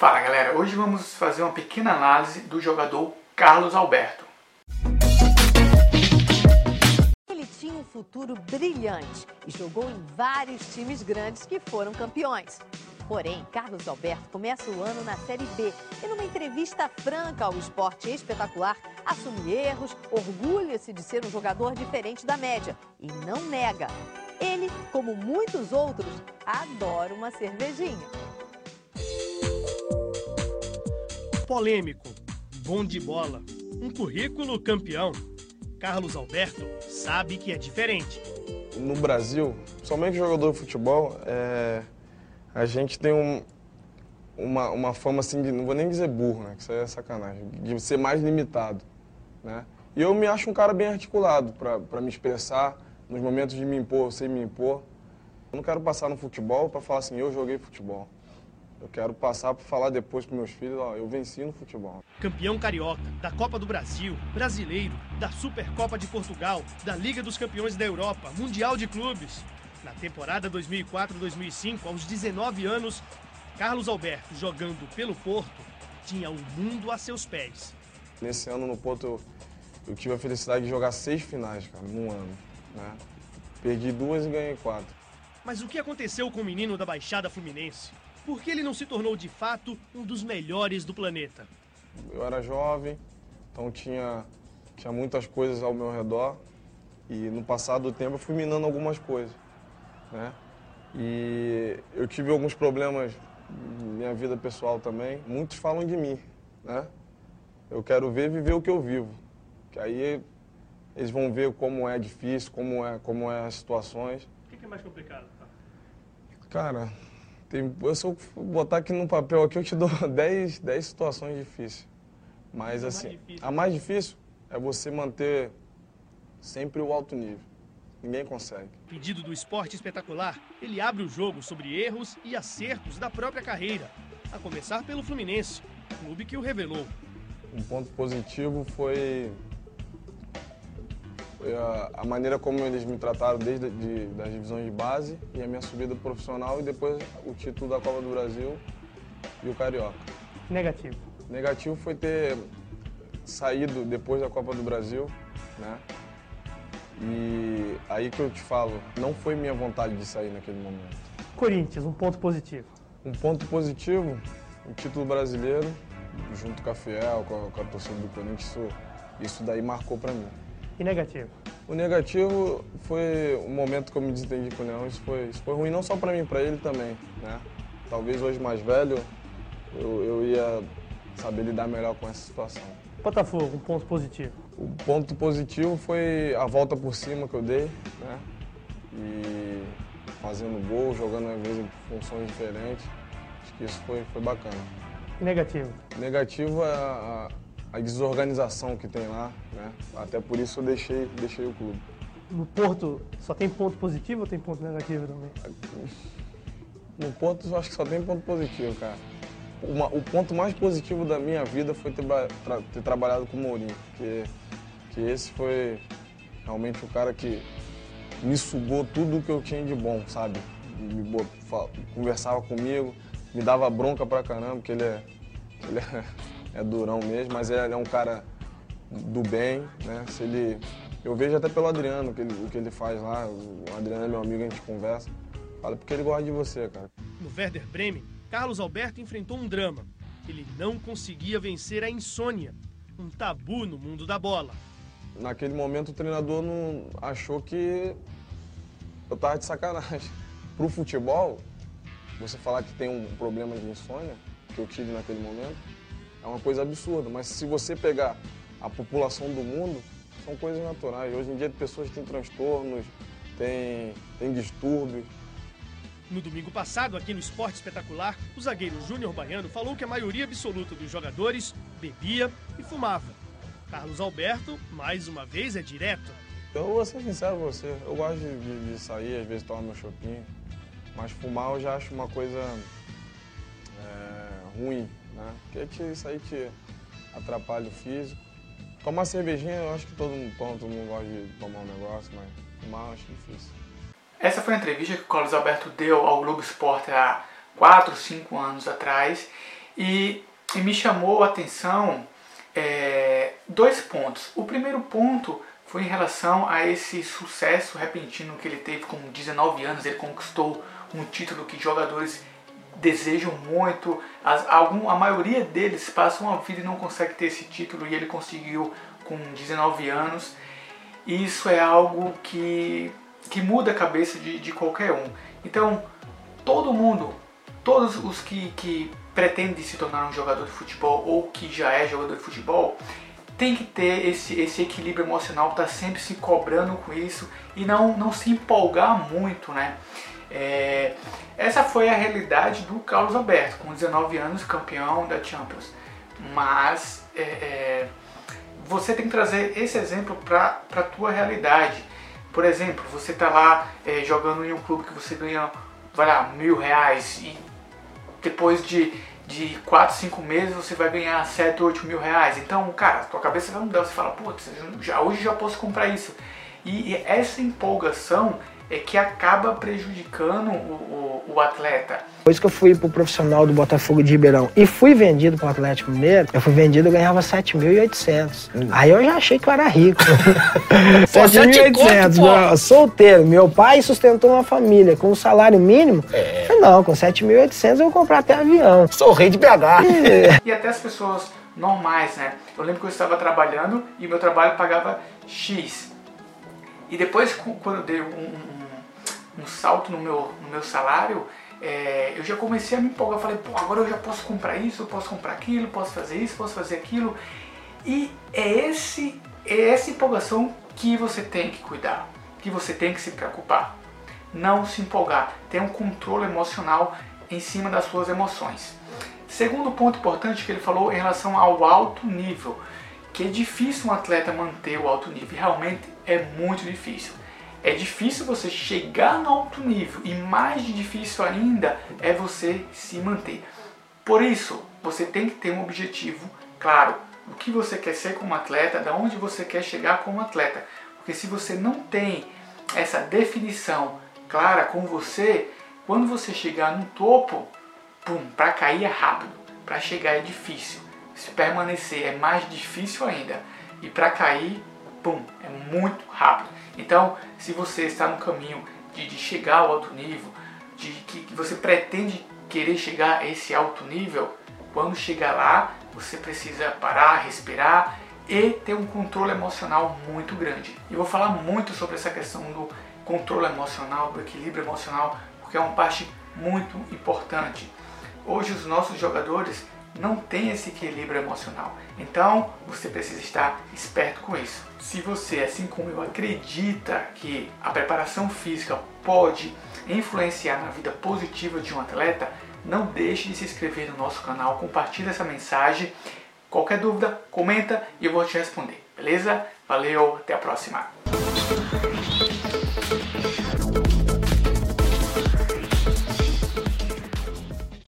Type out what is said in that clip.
Fala galera, hoje vamos fazer uma pequena análise do jogador Carlos Alberto. Ele tinha um futuro brilhante e jogou em vários times grandes que foram campeões. Porém, Carlos Alberto começa o ano na Série B e, numa entrevista franca ao esporte espetacular, assume erros, orgulha-se de ser um jogador diferente da média e não nega. Ele, como muitos outros, adora uma cervejinha. Polêmico, bom de bola, um currículo campeão. Carlos Alberto sabe que é diferente. No Brasil, somente jogador de futebol, é a gente tem um, uma, uma fama assim, de, não vou nem dizer burro, né? Que isso aí é sacanagem, de ser mais limitado, né? E eu me acho um cara bem articulado para me expressar, nos momentos de me impor, sei me impor. Eu não quero passar no futebol para falar assim, eu joguei futebol. Eu quero passar para falar depois para meus filhos, ó, eu venci no futebol. Campeão carioca, da Copa do Brasil, brasileiro, da Supercopa de Portugal, da Liga dos Campeões da Europa, Mundial de Clubes. Na temporada 2004-2005, aos 19 anos, Carlos Alberto, jogando pelo Porto, tinha o mundo a seus pés. Nesse ano no Porto eu, eu tive a felicidade de jogar seis finais, cara, num ano. Né? Perdi duas e ganhei quatro. Mas o que aconteceu com o menino da Baixada Fluminense? Por que ele não se tornou de fato um dos melhores do planeta? Eu era jovem, então tinha, tinha muitas coisas ao meu redor e no passado do tempo eu fui minando algumas coisas né? E eu tive alguns problemas na minha vida pessoal também. Muitos falam de mim, né? Eu quero ver viver o que eu vivo. Que aí eles vão ver como é difícil, como é, como é as situações. O que é mais complicado? Cara, tem, se eu botar aqui no papel aqui, eu te dou 10, 10 situações difíceis. Mas, assim, mais difícil. a mais difícil é você manter sempre o alto nível. Ninguém consegue. Pedido do esporte espetacular, ele abre o jogo sobre erros e acertos da própria carreira, a começar pelo Fluminense, clube que o revelou. Um ponto positivo foi a, a, maneira como eles me trataram desde de, das divisões de base e a minha subida profissional e depois o título da Copa do Brasil e o Carioca. Negativo. Negativo foi ter saído depois da Copa do Brasil, né? E aí que eu te falo, não foi minha vontade de sair naquele momento. Corinthians, um ponto positivo. Um ponto positivo, o título brasileiro, junto com a Fiel, com a, com a torcida do Corinthians, isso, isso daí marcou para mim. E negativo? O negativo foi o momento que eu me desentendi com o Leão, isso foi, isso foi ruim não só para mim, para ele também, né? Talvez hoje mais velho, eu, eu ia saber lidar melhor com essa situação. Botafogo, um ponto positivo. O ponto positivo foi a volta por cima que eu dei, né? E fazendo gol, jogando às vezes em funções diferentes. Acho que isso foi, foi bacana. negativo? Negativo é a, a, desorganização que tem lá, né? Até por isso eu deixei, deixei o clube. No Porto só tem ponto positivo ou tem ponto negativo também? No Porto eu acho que só tem ponto positivo, cara uma, o ponto mais positivo da minha vida foi ter, tra, ter trabalhado com o Mourinho, que, que esse foi realmente o cara que me sugou tudo o que eu tinha de bom, sabe? Me, conversava comigo, me dava bronca pra caramba, porque ele é, ele é, é durão mesmo, mas ele é um cara do bem, né? Se ele, eu vejo até pelo Adriano que ele, o que ele faz lá, o Adriano é meu amigo, a gente conversa. Fala porque ele gosta de você, cara. No Werder Bremen, Carlos Alberto enfrentou um drama. Ele não conseguia vencer a insônia, um tabu no mundo da bola. Naquele momento o treinador não achou que eu tava de sacanagem. Pro futebol, você falar que tem um problema de insônia, que eu tive naquele momento, é uma coisa absurda. Mas se você pegar a população do mundo, são coisas naturais. Hoje em dia, pessoas têm transtornos, têm, têm distúrbios. No domingo passado, aqui no Esporte Espetacular, o zagueiro Júnior Baiano falou que a maioria absoluta dos jogadores bebia e fumava. Carlos Alberto, mais uma vez, é direto. Eu vou ser sincero com você, eu gosto de, de sair, às vezes tomar meu shopping, mas fumar eu já acho uma coisa é, ruim, né? Porque isso aí te atrapalha o físico. Tomar cervejinha, eu acho que todo mundo todo mundo gosta de tomar um negócio, mas fumar eu acho difícil. Essa foi a entrevista que o Carlos Alberto deu ao Globo Esporte há 4, 5 anos atrás. E, e me chamou a atenção é, dois pontos. O primeiro ponto foi em relação a esse sucesso repentino que ele teve com 19 anos. Ele conquistou um título que jogadores desejam muito. As, algum, a maioria deles passam a vida e não consegue ter esse título e ele conseguiu com 19 anos. E isso é algo que, que muda a cabeça de, de qualquer um. Então, todo mundo, todos os que, que pretendem se tornar um jogador de futebol ou que já é jogador de futebol, tem que ter esse, esse equilíbrio emocional, tá sempre se cobrando com isso e não, não se empolgar muito, né? É, essa foi a realidade do Carlos Alberto, com 19 anos, campeão da Champions. Mas é, é, você tem que trazer esse exemplo para a tua realidade. Por exemplo, você está lá é, jogando em um clube que você ganha, vai lá, mil reais e depois de, de 4, 5 meses você vai ganhar 7, 8 mil reais. Então, cara, tua cabeça vai mudar. Você fala, putz, já, hoje já posso comprar isso. E, e essa empolgação é que acaba prejudicando o, o, o, atleta. Depois que eu fui pro profissional do Botafogo de Ribeirão e fui vendido pro Atlético Mineiro, eu fui vendido e ganhava 7.800. Hum. Aí eu já achei que eu era rico. 7.800, solteiro. Meu pai sustentou uma família com um salário mínimo. É. Falei, não, com 7.800 eu vou comprar até avião. Sou rei de BH. É. E até as pessoas normais, né? Eu lembro que eu estava trabalhando e meu trabalho pagava X. E depois, quando eu dei um, um salto no meu, no meu salário, é, eu já comecei a me empolgar. Falei, pô, agora eu já posso comprar isso, eu posso comprar aquilo, posso fazer isso, posso fazer aquilo. E é, esse, é essa empolgação que você tem que cuidar, que você tem que se preocupar. Não se empolgar, ter um controle emocional em cima das suas emoções. Segundo ponto importante que ele falou em relação ao alto nível, que é difícil um atleta manter o alto nível, realmente é muito difícil. É difícil você chegar no alto nível e mais difícil ainda é você se manter. Por isso, você tem que ter um objetivo claro. O que você quer ser como atleta, da onde você quer chegar como atleta. Porque se você não tem essa definição clara com você, quando você chegar no topo, pum, para cair é rápido, para chegar é difícil. Se permanecer é mais difícil ainda. E para cair, pum, é muito rápido. Então, se você está no caminho de, de chegar ao alto nível, de que, que você pretende querer chegar a esse alto nível, quando chegar lá, você precisa parar, respirar e ter um controle emocional muito grande. E vou falar muito sobre essa questão do controle emocional, do equilíbrio emocional, porque é uma parte muito importante. Hoje os nossos jogadores não tem esse equilíbrio emocional. Então você precisa estar esperto com isso. Se você, assim como eu, acredita que a preparação física pode influenciar na vida positiva de um atleta, não deixe de se inscrever no nosso canal, compartilhe essa mensagem. Qualquer dúvida, comenta e eu vou te responder, beleza? Valeu, até a próxima!